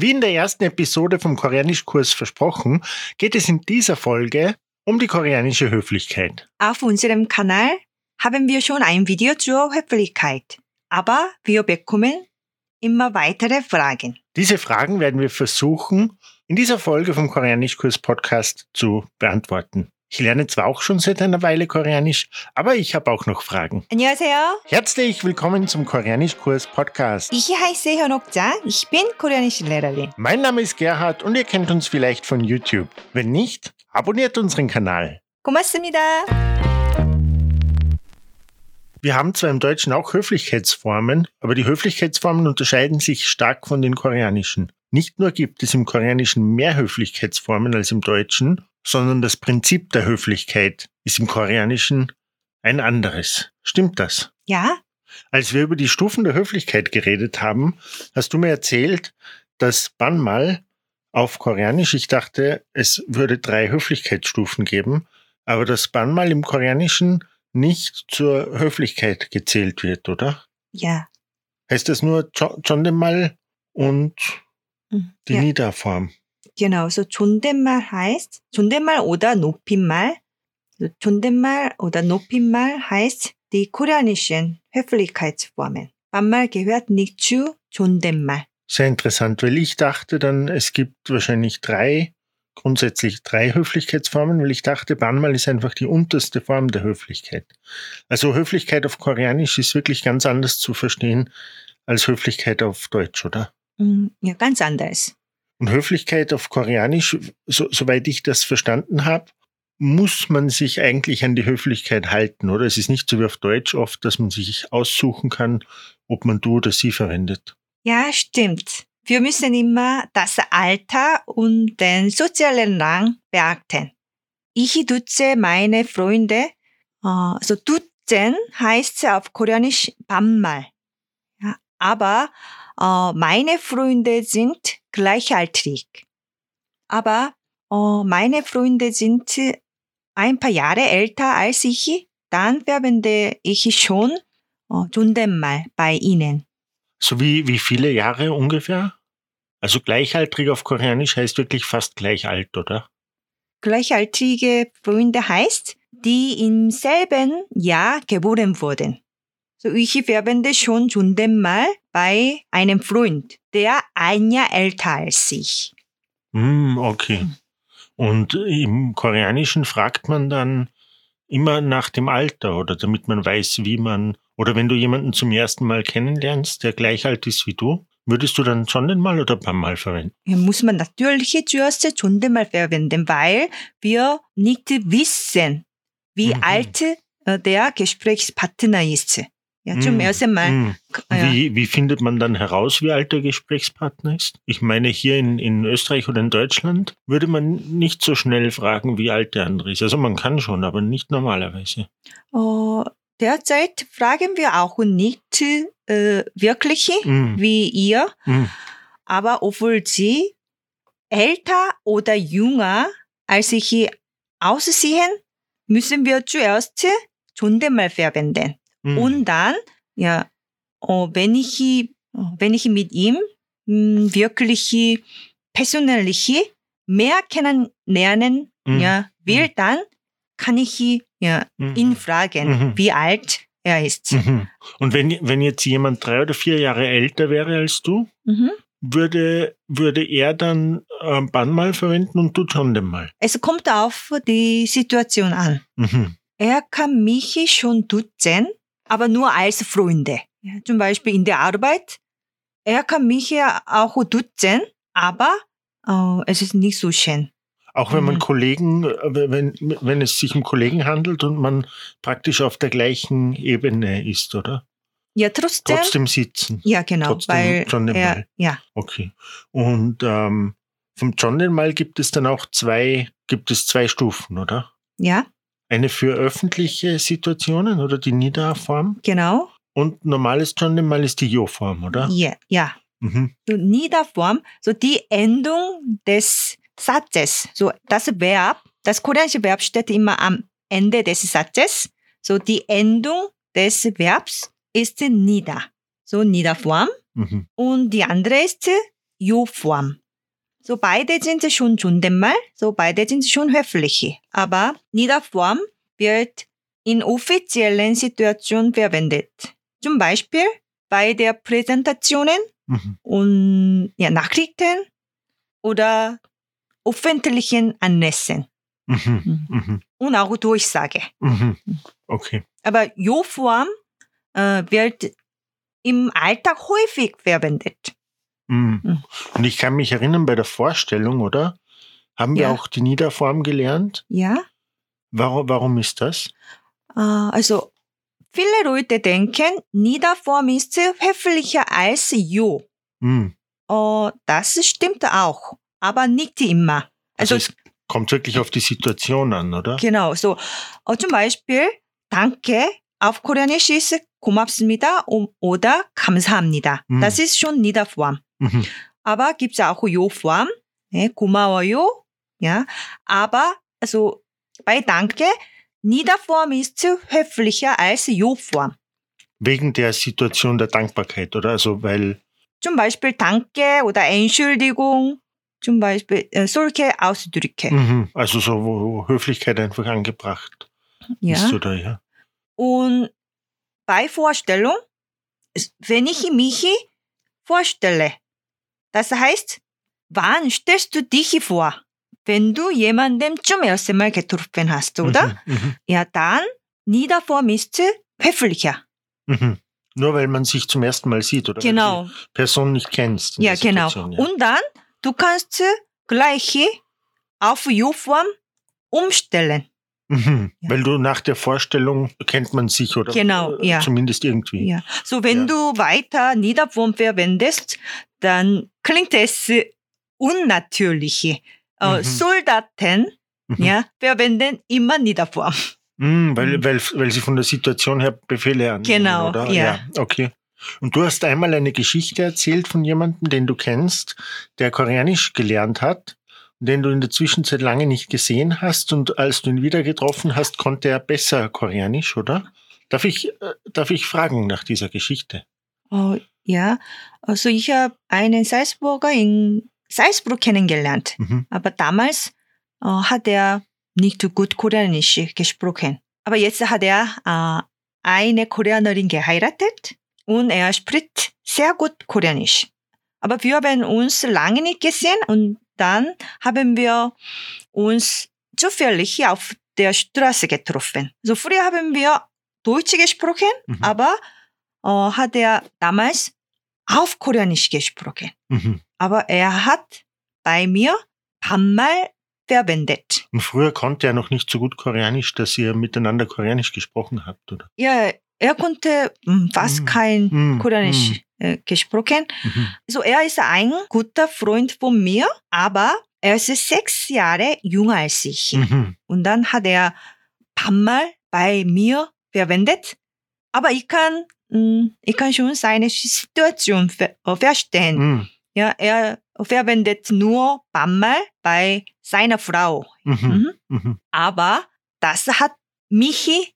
Wie in der ersten Episode vom Koreanischkurs versprochen, geht es in dieser Folge um die koreanische Höflichkeit. Auf unserem Kanal haben wir schon ein Video zur Höflichkeit. Aber wir bekommen immer weitere Fragen. Diese Fragen werden wir versuchen, in dieser Folge vom Koreanischkurs Podcast zu beantworten. Ich lerne zwar auch schon seit einer Weile Koreanisch, aber ich habe auch noch Fragen. 안녕하세요. Herzlich willkommen zum Koreanischkurs Podcast. Ich heiße 현옥자. Ich bin koreanische Lehrerin. Mein Name ist Gerhard und ihr kennt uns vielleicht von YouTube. Wenn nicht, abonniert unseren Kanal. 고맙습니다. Wir haben zwar im Deutschen auch Höflichkeitsformen, aber die Höflichkeitsformen unterscheiden sich stark von den koreanischen. Nicht nur gibt es im Koreanischen mehr Höflichkeitsformen als im Deutschen, sondern das Prinzip der Höflichkeit ist im Koreanischen ein anderes. Stimmt das? Ja, Als wir über die Stufen der Höflichkeit geredet haben, hast du mir erzählt, dass Banmal auf Koreanisch, ich dachte, es würde drei Höflichkeitsstufen geben, aber dass Banmal im Koreanischen nicht zur Höflichkeit gezählt wird, oder? ja. Heißt das nur Jondemal und 음, die ja. Niederform? Genau, so 존댓말 heißt 존댓말 oder 높임말. So, 존댓말 oder 높임말 heißt die koreanischen Höflichkeitsformen. 반말 gehört nicht zu 존댓말. Sehr interessant, weil ich dachte dann, es gibt wahrscheinlich drei, grundsätzlich drei Höflichkeitsformen, weil ich dachte, Banmal ist einfach die unterste Form der Höflichkeit. Also Höflichkeit auf Koreanisch ist wirklich ganz anders zu verstehen als Höflichkeit auf Deutsch, oder? 음, ja, ganz anders. Und Höflichkeit auf Koreanisch, so, soweit ich das verstanden habe, muss man sich eigentlich an die Höflichkeit halten, oder? Es ist nicht so wie auf Deutsch oft, dass man sich aussuchen kann, ob man du oder sie verwendet. Ja, stimmt. Wir müssen immer das Alter und den sozialen Rang beachten. Ich duze meine Freunde. Äh, so duzen heißt auf Koreanisch 반말. Ja, aber äh, meine Freunde sind gleichaltrig. Aber äh, meine Freunde sind ein paar Jahre älter als ich. Dann verwende ich schon äh, 존댓말 bei ihnen. So wie, wie viele Jahre ungefähr? Also gleichaltrig auf Koreanisch heißt wirklich fast gleich alt, oder? gleichaltrige Freunde heißt, die im selben Jahr geboren wurden. So, ich verwende schon 존댓말 bei einem Freund, der ein Jahr älter als ich. Mm, hm, okay. Hm. Und im Koreanischen fragt man dann immer nach dem Alter oder damit man weiß, wie man, oder wenn du jemanden zum ersten Mal kennenlernst, der gleich alt ist wie du, Würdest du dann schon Sondermal oder ein paar Mal verwenden? Ja, muss man natürlich zuerst schon Sondermal verwenden, weil wir nicht wissen, wie mhm. alt äh, der Gesprächspartner ist. Ja, zum Mhm. ersten Mal. Hm. Ja. Wie, wie findet man dann heraus, wie alt der Gesprächspartner ist? Ich meine, hier in, in Österreich oder in Deutschland würde man nicht so schnell fragen, wie alt der andere ist. Also man kann schon, aber nicht normalerweise. Äh, derzeit fragen wir auch nicht äh, wirklich Hm. wie ihr, Hm. aber obwohl sie älter oder jünger als ich aussehen, müssen wir zuerst 존댓말 verwenden. Hm. Und dann, ja, äh, wenn ich, äh, wenn ich mit ihm mh, wirklich persönlich mehr kennenlernen Mhm. ja, will, dann kann ich ja, Mhm. ihn fragen, Mhm. wie alt er ist. Mhm. Und wenn, wenn jetzt jemand drei oder vier Jahre älter wäre als du, Mhm. würde, würde er dann äh, Banmal verwenden und du Jondemal. Es kommt auf die Situation an. Mhm. Er kann mich schon duzen, aber nur als Freunde. Ja, zum Beispiel in der Arbeit. Er kann mich ja auch duzen, aber äh, es ist nicht so schön. Auch wenn man Mhm. Kollegen, äh, wenn, wenn es sich um Kollegen handelt und man praktisch auf der gleichen Ebene ist, oder? Ja, trotzdem. Trotzdem sitzen. ja, genau, trotzdem weil John er, Mal. ja, Okay. Und ähm, vom John Mal gibt es dann auch zwei, gibt es zwei Stufen, oder? ja, Eine für öffentliche Situationen oder die Niederform genau, und normales John Mal ist die Jo-Form, oder? ja, ja. Mhm. So Niederform, so die Endung des Satzes, so das Verb, das koreanische Verb steht immer am Ende des Satzes. So die Endung des Verbs ist nieder. So Niederform. Mhm. Und die andere ist Jo-Form. So beide sind schon 존댓말, so beide sind schon höfliche. Aber Niederform wird in offiziellen Situationen verwendet. Zum Beispiel bei der Präsentationen Mhm. und ja, Nachrichten oder öffentlichen Anlässen Mhm. Mhm. und auch Durchsage. Mhm. Okay. Aber Jo-Form äh, wird im Alltag häufig verwendet. Mhm. Mhm. Und ich kann mich erinnern, bei der Vorstellung, oder? Haben wir Ja. auch die Niederform gelernt? Ja, Warum, warum ist das? äh, also viele Leute denken, Niederform ist höflicher als Jo. Mhm. Äh, das stimmt auch, aber nicht immer. Also, Also, es kommt wirklich auf die Situation an, oder? genau, so äh, zum Beispiel Danke auf Koreanisch ist 고맙습니다 um- oder 감사합니다. Mhm. Das ist schon Niederform. Mhm. Aber gibt's auch Jo-Form, 네, 고마워요. Ja, aber also bei Danke Niederform ist höflicher als Jo-Form. Wegen der Situation der Dankbarkeit, oder? Also, weil, zum Beispiel Danke oder Entschuldigung, zum Beispiel äh, solche Ausdrücke. mhm. also so, wo Höflichkeit einfach angebracht Ja. ist, oder? Ja. Und bei Vorstellung, ist- wenn ich mich vorstelle, das heißt, wann stellst du dich vor? Wenn du jemandem zum ersten Mal getroffen hast, oder? Mhm. Mhm. Ja, dann Niederform ist höflicher. Mhm. Nur weil man sich zum ersten Mal sieht, oder? Genau. du die Person nicht kennst. Ja, genau. Ja. Und dann, du kannst gleich auf Jo-Form umstellen. Mhm. Ja. Weil du nach der Vorstellung kennt man sich, oder? Genau, Äh, ja. Zumindest irgendwie. Ja. So, wenn Ja. du weiter Niederform verwendest, dann klingt es unnatürlich. Äh, Mhm. Soldaten Mhm. ja, verwenden immer Niederform. Mhm, weil, Mhm. weil, weil sie von der Situation her Befehle annehmen, Genau, oder? ja. Okay. Und du hast einmal eine Geschichte erzählt von jemandem, den du kennst, der Koreanisch gelernt hat, den du in der Zwischenzeit lange nicht gesehen hast und als du ihn wieder getroffen hast, konnte er besser Koreanisch, oder? Darf ich, äh, darf ich fragen nach dieser Geschichte? Oh, ja, also ich habe einen Salzburger in Salzburg kennengelernt. Mhm. Aber damals äh, hat er nicht so gut Koreanisch gesprochen. Aber jetzt hat er äh, eine Koreanerin geheiratet und er spricht sehr gut Koreanisch. Aber wir haben uns lange nicht gesehen und dann haben wir uns zufällig auf der Straße getroffen. So früher haben wir Deutsch gesprochen, Mhm. aber äh, hat er damals auf Koreanisch gesprochen. Mhm. Aber er hat bei mir Banmal verwendet. Und früher konnte er noch nicht so gut Koreanisch, dass ihr miteinander Koreanisch gesprochen habt, oder? Ja, er konnte fast kein Koreanisch äh, gesprochen. So, er ist ein guter Freund von mir, aber er ist sechs Jahre jünger als ich. Und dann hat er Banmal bei mir verwendet. Aber ich kann, ich kann schon seine Situation ver verstehen. Ja, er verwendet nur Banmal bei seiner Frau. Mhm. Mhm. Mhm. Aber das hat mich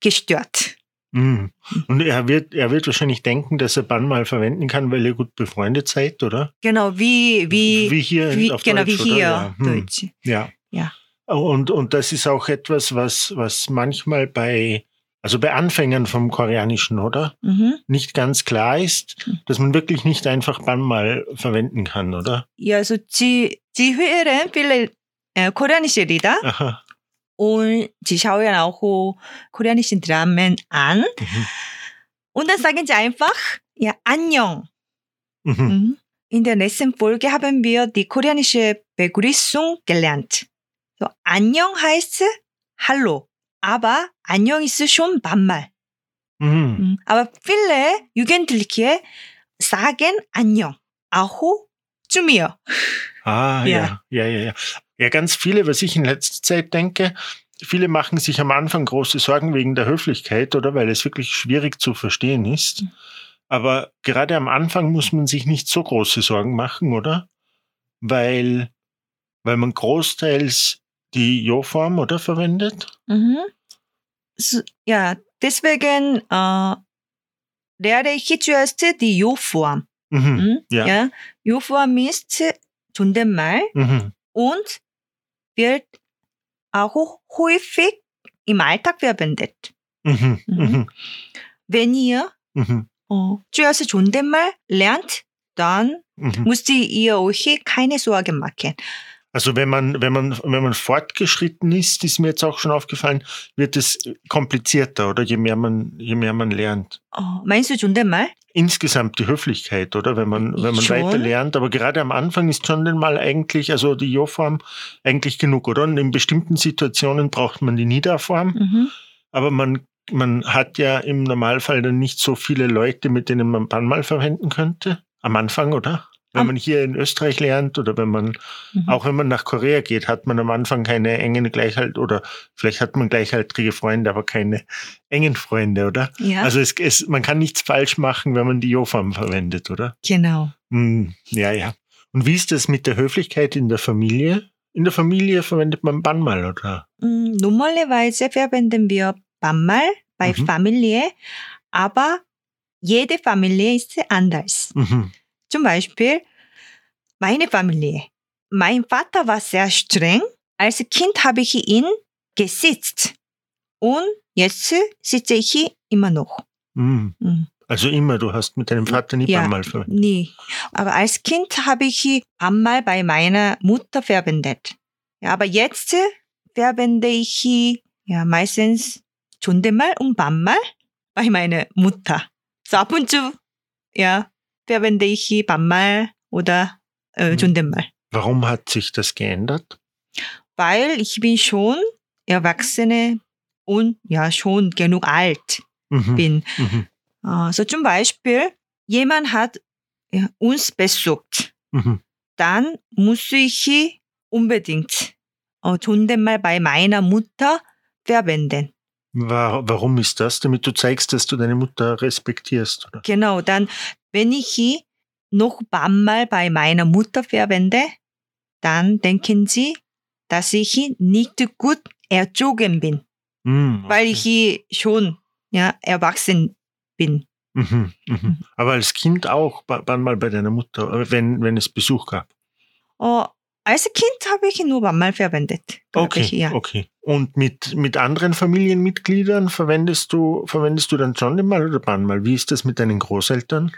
gestört. Mhm. Und er wird, er wird wahrscheinlich denken, dass er Bann mal verwenden kann, weil ihr gut befreundet seid, oder? Genau, wie, wie, wie hier wie auf genau, Deutsch, wie oder? hier Ja. Hm. Deutsch. Ja. Ja. Und, und das ist auch etwas, was, was manchmal bei, also bei Anfängern vom Koreanischen, oder? Mhm. Nicht ganz klar ist, Hm. dass man wirklich nicht einfach Bann mal verwenden kann, oder? Ja, also sie, sie hören viele äh, koreanische Lieder Aha. Und sie schauen auch koreanische Dramen an. Mhm. Und dann sagen sie einfach, ja, 안녕. Mhm. Mhm. In der nächsten Folge haben wir die koreanische Begrüßung gelernt. So, 안녕 heißt Hallo. Aber 안녕 ist schon. Mhm. Mhm. Aber viele Jugendliche sagen 안녕. Auch zu mir. Ah, ja. Ja. ja, ja, ja. Ja, ganz viele, was ich in letzter Zeit denke, viele machen sich am Anfang große Sorgen wegen der Höflichkeit oder weil es wirklich schwierig zu verstehen ist. Aber gerade am Anfang muss man sich nicht so große Sorgen machen, oder? Weil, weil man großteils die Jo-Form, oder, verwendet? Mhm. So, ja, deswegen äh, lehre ich zuerst die Jo-Form. Mhm. 음, Ja. ja. Juform ist 존댓말 Mhm. und wird auch häufig im Alltag verwendet. Mhm. Mhm. Mhm. Wenn ihr Mhm. 어, zuerst 존댓말 lernt, dann Mhm. müsst ihr euch keine Sorgen machen. Also wenn man, wenn man, wenn man fortgeschritten ist, ist mir jetzt auch schon aufgefallen, wird es komplizierter, oder? Je mehr man, je mehr man lernt. 어, meinst du 존댓말? Insgesamt die Höflichkeit, oder? Wenn man, wenn man Schon. weiter lernt. Aber gerade am Anfang ist schon den Mal eigentlich, also die Jo-Form eigentlich genug, oder? Und in bestimmten Situationen braucht man die Nida-Form. Mhm. Aber man, man hat ja im Normalfall dann nicht so viele Leute, mit denen man Banmal verwenden könnte. Am Anfang, oder? Wenn man hier in Österreich lernt oder wenn man, mhm. auch wenn man nach Korea geht, hat man am Anfang keine engen Gleichhalt oder vielleicht hat man gleichaltrige Freunde, aber keine engen Freunde, oder? Ja. Also es, es, man kann nichts falsch machen, wenn man die Jofam verwendet, oder? Genau. Mm, ja, ja. Und wie ist das mit der Höflichkeit in der Familie? In der Familie verwendet man Bannmal, oder? Hm, normalerweise verwenden wir Bannmal bei mhm. Familie, aber jede Familie ist anders. Mhm. Zum Beispiel meine Familie. Mein Vater war sehr streng. Als Kind habe ich ihn gesitzt. Und jetzt sitze ich immer noch. Hm. Mhm. Also immer, du hast mit deinem Vater nie Ja. Banmal verwendet. Nee. Aber als Kind habe ich einmal bei meiner Mutter verwendet. Ja, aber jetzt verwende ich ja meistens 존댓말 und 반말 bei meiner Mutter. So ab und zu ja, verwende ich 반말 oder äh, Mhm. 존댓말. Warum hat sich das geändert? Weil ich bin schon Erwachsene und ja schon genug alt Mhm. bin. Mhm. Äh, so zum Beispiel, jemand hat ja, uns besucht. Mhm. dann muss ich unbedingt 어, 존댓말 bei meiner Mutter verwenden. Wa- Warum ist das? Damit du zeigst, dass du deine Mutter respektierst, oder? Genau, dann, wenn ich ihn noch ein paar Mal bei meiner Mutter verwende, dann denken sie, dass ich nicht gut erzogen bin, mm, okay. weil ich schon ja, erwachsen bin. Mhm, mhm. mhm. Aber als Kind auch, mal bei deiner Mutter, äh, wenn, wenn es Besuch gab? Oh, als Kind habe ich ihn nur einmal verwendet. Okay, ich, ja. okay. Und mit, mit anderen Familienmitgliedern verwendest du, verwendest du dann schon einmal oder mal? Wie ist das mit deinen Großeltern?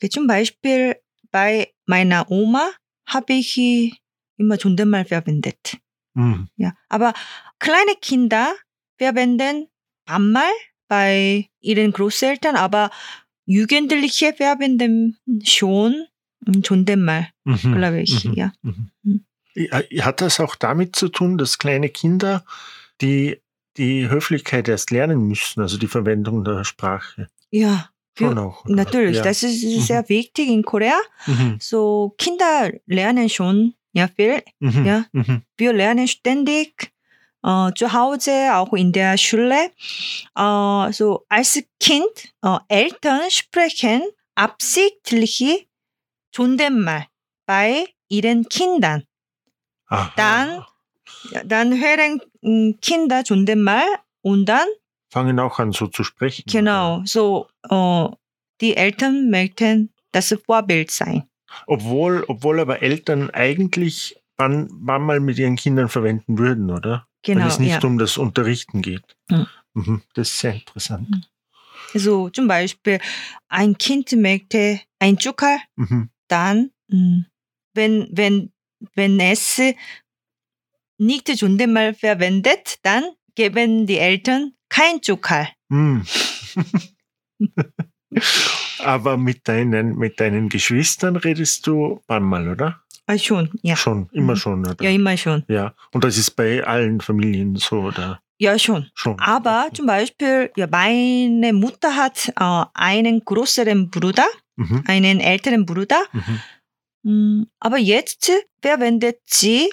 Wie zum Beispiel bei meiner Oma habe ich immer 존댓말 verwendet. Hm. Ja, aber kleine Kinder verwenden 반말 bei ihren Großeltern, aber Jugendliche verwenden schon 존댓말, Mhm, glaube ich. mhm, Ja. mhm. Mhm. Ja, Hat das auch damit zu tun, dass kleine Kinder die, die Höflichkeit erst lernen müssen, also die Verwendung der Sprache? ja, Natürlich. Das ist sehr wichtig in Korea. Mhm, So Kinder lernen schon ja viel. mhm, Ja. mhm, Wir lernen ständig äh, zu Hause, auch in der Schule. Äh, so als Kind äh, Eltern sprechen absichtlich 존댓말 bei ihren Kindern. Aha. Dann- Dann hören mm, Kinder 존댓말 und dann Fangen auch an, so zu sprechen. genau so äh, die Eltern möchten das Vorbild sein. Obwohl, obwohl aber Eltern eigentlich wann, wann mal mit ihren Kindern verwenden würden, oder? Genau, Weil es nicht ja. um das Unterrichten geht. Mhm. Mhm, Das ist sehr interessant. So zum Beispiel ein Kind möchte ein Zucker Mhm. dann, mm, wenn, wenn, wenn es nicht 존댓말 verwendet, dann geben die Eltern kein Zucker. Mhm. aber mit deinen, mit deinen Geschwistern redest du wann mal, oder? Ah, schon, ja. Schon, immer Mhm. schon, oder? Ja, immer schon. Ja. Und das ist bei allen Familien so, oder? Ja, schon. Schon. Aber Okay. zum Beispiel, ja, meine Mutter hat äh, einen größeren Bruder, Mhm. einen älteren Bruder. Mhm. Mm, aber jetzt verwendet sie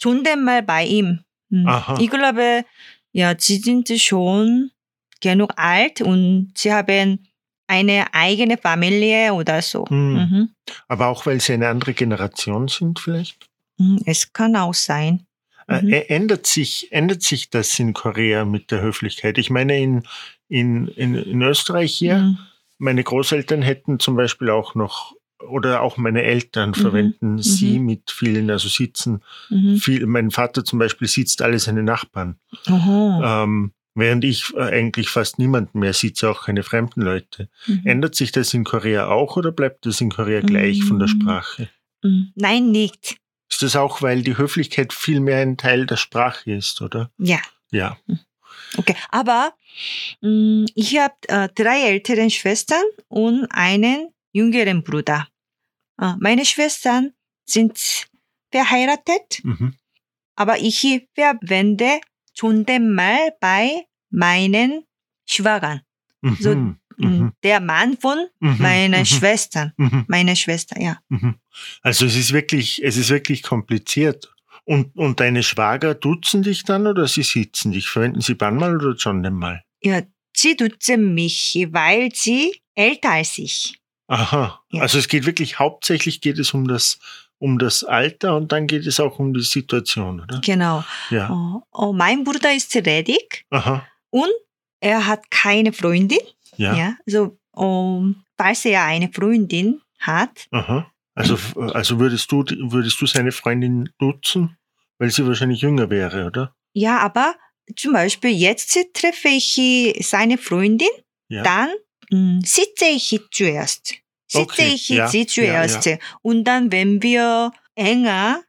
존댓말 bei ihm. Mm, Aha. Ich glaube, ja, sie sind schon genug alt und sie haben eine eigene Familie oder so. Mhm. Mhm. Aber auch weil sie eine andere Generation sind, vielleicht? Mm, Es kann auch sein. Äh, Mhm. ändert, sich, ändert sich das in Korea mit der Höflichkeit? Ich meine, in, in, in, in Österreich hier Mm, meine Großeltern hätten zum Beispiel auch noch, oder auch meine Eltern verwenden sie mit vielen, also sitzen Mhm. viel, mein Vater zum Beispiel sitzt alle seine Nachbarn. Ähm, während ich äh, eigentlich fast niemanden mehr sitze, auch keine fremden Leute. Mhm. Ändert sich das in Korea auch oder bleibt das in Korea gleich von der Mm. Sprache? Mhm. Nein, nicht. Ist das auch, weil die Höflichkeit viel mehr ein Teil der Sprache ist, oder? Ja. Ja. Okay, aber mh, ich habe äh, drei ältere Schwestern und einen jüngeren Bruder. Äh, meine Schwestern sind verheiratet, Mhm. aber ich verwende 존댓말 bei meinen Schwagern. Mhm. So, mhm. mh, Der Mann von Mhm. meiner Mhm. Schwestern. Mhm. Meine Schwester, ja. Mhm. Also es ist wirklich, es ist wirklich kompliziert. Und, und deine Schwager duzen dich dann oder sie sitzen dich? Verwenden sie Banmal oder schon einmal? ja. Sie duzen mich, weil sie älter als ich. Aha. Ja. Also es geht wirklich, hauptsächlich geht es um das, um das Alter und dann geht es auch um die Situation, oder? Genau. Ja. Oh, oh, mein Bruder ist ledig Aha. und er hat keine Freundin. Ja. Ja. Also, um, falls er eine Freundin hat, Aha. Also, also würdest du, würdest du seine Freundin duzen? Weil sie wahrscheinlich jünger wäre, oder? ja, aber zum Beispiel jetzt treffe ich seine Freundin, Ja. dann mh, sitze ich zuerst. Sitze Okay, ich ja, sie ja, zuerst. Und dann, wenn wir enger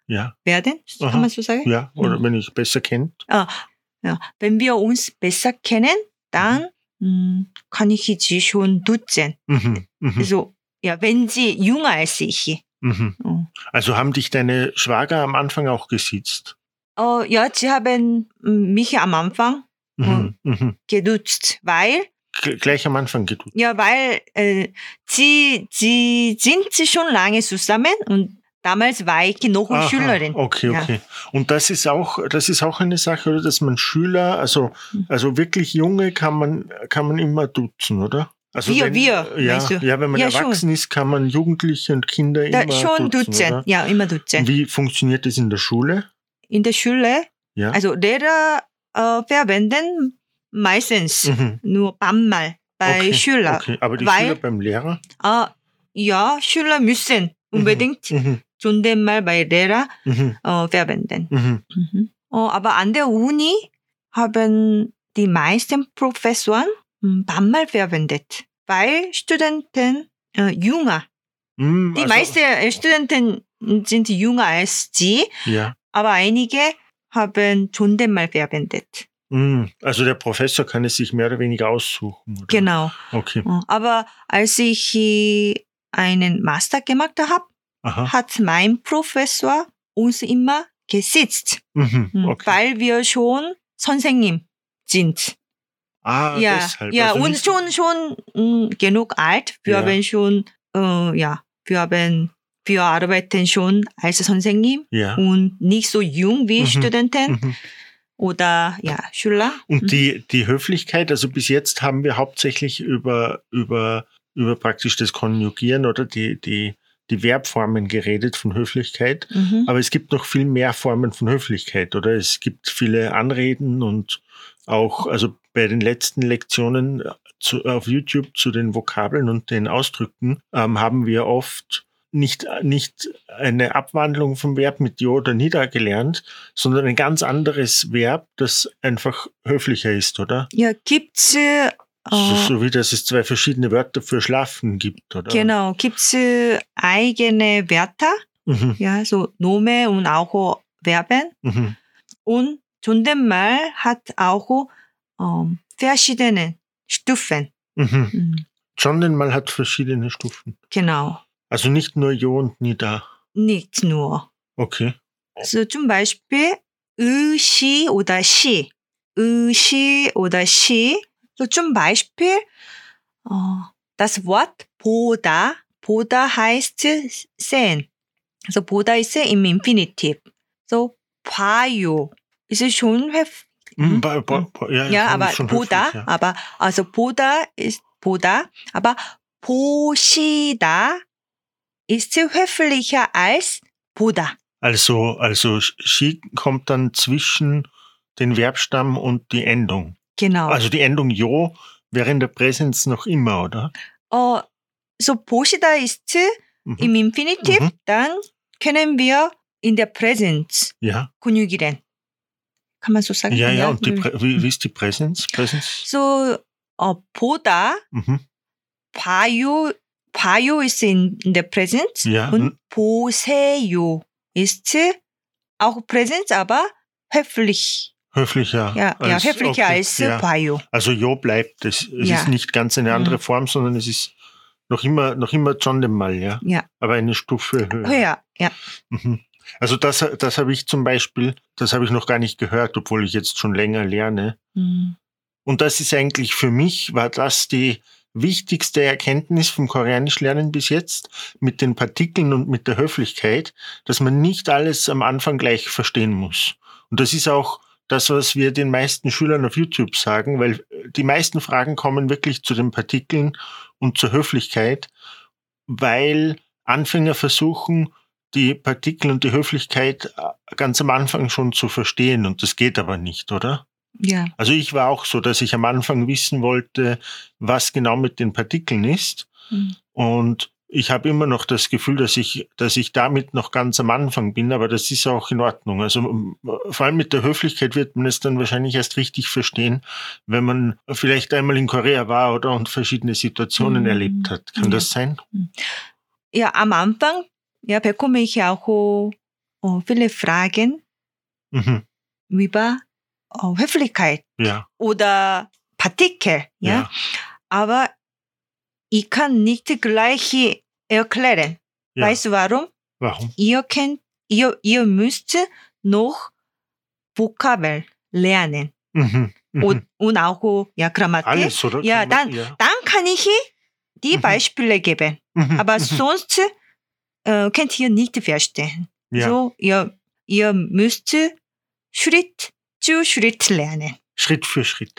werden, Aha. kann man so sagen? Ja. Oder Mhm. wenn ich besser kennt. Ja, wenn wir uns besser kennen, dann mh, kann ich sie schon duzen. Mhm. Mhm. Also, ja, wenn sie jünger als ich. Mhm. Oh. Also haben dich deine Schwager am Anfang auch gesitzt? Oh, ja, sie haben mm, mich am Anfang Mhm. Geduzt, weil, Gleich am Anfang geduzt. ja, weil äh, sie, sie sind sie schon lange zusammen und damals war ich noch eine Aha, Schülerin. Okay, Ja. okay. Und das ist auch, das ist auch eine Sache, oder, dass man Schüler, also, Mhm. also wirklich Junge kann man, kann man immer duzen, oder? Also Wir, wenn, wir, ja, meinst du? ja, wenn man Ja, schon. erwachsen ist, kann man Jugendliche und Kinder Da, immer schon duzen, duzen, oder? ja, immer duzen. Wie funktioniert das in der Schule? In der Schule, Ja. also Lehrer äh, verwenden meistens Mhm. nur Bammal bei Okay, Schülern. Okay, aber die weil- Schüler beim Lehrer? Ah, ja, Schüler müssen unbedingt Mhm. 존댓말 bei Lehrer Mhm. äh, verwenden. Mhm. Mhm. Oh, aber an der Uni haben die meisten Professoren hm, Banmal verwendet, weil Studenten äh, jünger. Mhm, Die also- meisten äh, Studenten sind jünger als sie, Ja. aber einige haben 존댓말 verwendet. Hm, also der Professor kann es sich mehr oder weniger aussuchen. Oder? Genau. Okay. Hm, aber als ich äh, einen Master gemacht habe, hat mein Professor uns immer gesetzt, mhm, hm, okay. weil wir schon Sonsenim sind. Ah, ja, deshalb. Ja, also und schon, schon mh, genug alt. Wir ja. haben schon, äh, ja, wir haben, wir arbeiten schon als Sonsenim ja. und nicht so jung wie mhm. Studenten. Mhm oder ja Schüler. Und Mhm. die, die Höflichkeit, also bis jetzt haben wir hauptsächlich über, über, über praktisch das Konjugieren oder die, die, die Verbformen geredet von Höflichkeit. Mhm. Aber es gibt noch viel mehr Formen von Höflichkeit, oder? Es gibt viele Anreden und auch, also bei den letzten Lektionen zu, auf YouTube zu den Vokabeln und den Ausdrücken ähm, haben wir oft nicht, nicht eine Abwandlung vom Verb mit Jo oder Nida gelernt, sondern ein ganz anderes Verb, das einfach höflicher ist, oder? Ja, gibt Äh, so, äh, so, wie dass es zwei verschiedene Wörter für schlafen gibt, oder? Genau, gibt es äh, eigene Wörter, mhm. ja, so Nome und auch Verben. Mhm. Und Tundemal hat auch ähm, verschiedene Stufen. Mhm. mhm. Schon Mal hat verschiedene Stufen. Genau. Also nicht nur Jo und Nida. nicht nur. Okay. So zum Beispiel 의시 oder 시, 의시 oder 시. So zum Beispiel äh, das Wort 보다, 보다 heißt sehen. Also 보다 ist im Infinitiv. So 봐요 ist schon höf Mhm. Mhm. Ba, ba, ba, ja, ja, schon- aber schon 보다, höflich, ja. aber also 보다 ist 보다, aber 보시다 ist sie höflicher als Buddha. Also, also Shi kommt dann zwischen den Verbstamm und die Endung. Genau. Also die Endung Jo wäre in der Präsenz noch immer, oder? Oh, so Posida ist sie mhm. im Infinitiv, mhm. dann können wir in der Präsenz ja. konjugieren. Kann man so sagen? Ja, ja, ja. und wie, wie, ist die Präsenz? So, äh, uh, Boda, mhm. Bayu 봐요 ist in, in der Präsenz Ja. und 보세요 ist auch Präsenz, aber höflich. Höflicher. Ja, ja als- höflicher okay, als ja. 봐요. Also Jo bleibt. Es, es Ja. ist nicht ganz eine andere Mhm. Form, sondern es ist noch immer, noch immer John dem Mal, ja. Ja. Aber eine Stufe höher. höher. Ja. Mhm. Also das, das habe ich zum Beispiel, das habe ich noch gar nicht gehört, obwohl ich jetzt schon länger lerne. 음. Und das ist eigentlich für mich, war das die wichtigste Erkenntnis vom Koreanisch lernen bis jetzt mit den Partikeln und mit der Höflichkeit, dass man nicht alles am Anfang gleich verstehen muss. Und das ist auch das, was wir den meisten Schülern auf YouTube sagen, weil die meisten Fragen kommen wirklich zu den Partikeln und zur Höflichkeit, weil Anfänger versuchen, die Partikel und die Höflichkeit äh, ganz am Anfang schon zu verstehen und das geht aber nicht, oder? Ja. Also ich war auch so, dass ich am Anfang wissen wollte, was genau mit den Partikeln ist. Mhm. Und ich habe immer noch das Gefühl, dass ich, dass ich damit noch ganz am Anfang bin, aber das ist auch in Ordnung. Also ähm, vor allem mit der Höflichkeit wird man es dann wahrscheinlich erst richtig verstehen, wenn man vielleicht einmal in Korea war oder und verschiedene Situationen mhm. erlebt hat. Kann ja. das sein? Mhm. Ja, am Anfang ja, bekomme ich auch oh, oh viele Fragen mhm. über Höflichkeit Ja. oder Partikel. Ja? Ja. Aber ich kann nicht gleich erklären. ja. Weißt du warum? Warum? Ihr, kennt, ihr, ihr müsst noch Vokabel lernen. Mhm. Mhm. Und, und auch ja, Grammatik. Alles, oder? Ja, dann- ja. Dann kann ich die Mhm. Beispiele geben. Mhm. Aber Mhm. sonst äh, könnt ihr nicht verstehen. ja. So, ihr, ihr müsst Schritt zu Schritt lernen. Schritt für Schritt.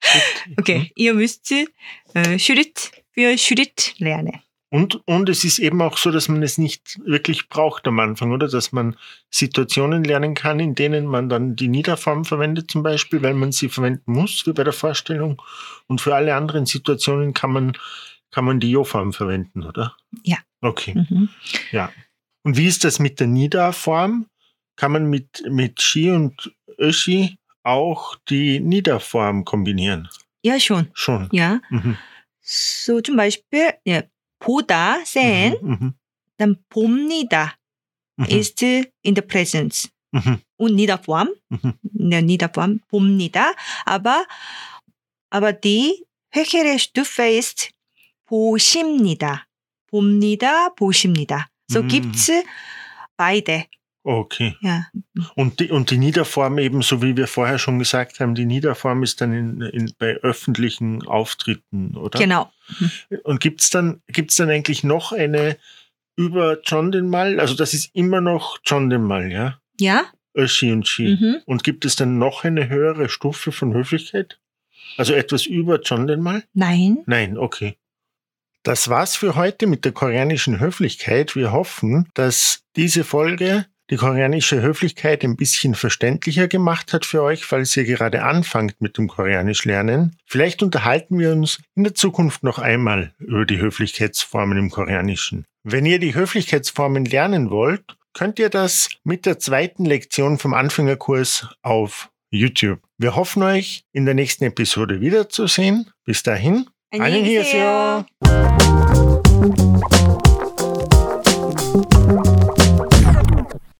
Schritt. Okay, ihr müsst äh, Schritt für Schritt lernen. Und, und es ist eben auch so, dass man es nicht wirklich braucht am Anfang, oder? Dass man Situationen lernen kann, in denen man dann die Niederform verwendet zum Beispiel, weil man sie verwenden muss, wie bei der Vorstellung. Und für alle anderen Situationen kann man, kann man die Jo-Form verwenden, oder? Ja. Okay. Mhm. Und wie ist das mit der Niederform? Kann man mit, mit Shi und Öshi auch die Niederform kombinieren? Ja, schon. Schon. Ja. Mhm. So zum Beispiel, ja, 보다 sehen, Mhm. dann 봅니다 Mhm. ist in der Präsenz. Mhm. Und Niederform, Mhm. in der Niederform 봅니다. Aber, aber die höhere Stufe ist 보십니다. 봅니다, 보십니다. So Mhm. gibt's beide. Okay. Ja. Und die, und die Niederform eben, so wie wir vorher schon gesagt haben, die Niederform ist dann in, in, bei öffentlichen Auftritten, oder? Genau. Und gibt's dann, gibt's dann eigentlich noch eine über John den Mal? Also das ist immer noch John den Mal, ja? Ja. Öschi und Shi. Mhm. Und gibt es dann noch eine höhere Stufe von Höflichkeit? Also etwas über John den Mal? Nein. Nein, okay. Das war's für heute mit der koreanischen Höflichkeit. Wir hoffen, dass diese Folge die koreanische Höflichkeit ein bisschen verständlicher gemacht hat für euch, falls ihr gerade anfangt mit dem Koreanisch lernen. Vielleicht unterhalten wir uns in der Zukunft noch einmal über die Höflichkeitsformen im Koreanischen. Wenn ihr die Höflichkeitsformen lernen wollt, könnt ihr das mit der zweiten Lektion vom Anfängerkurs auf YouTube. Wir hoffen euch in der nächsten Episode wiederzusehen. Bis dahin, 안녕히 계세요. 안녕히 계세요.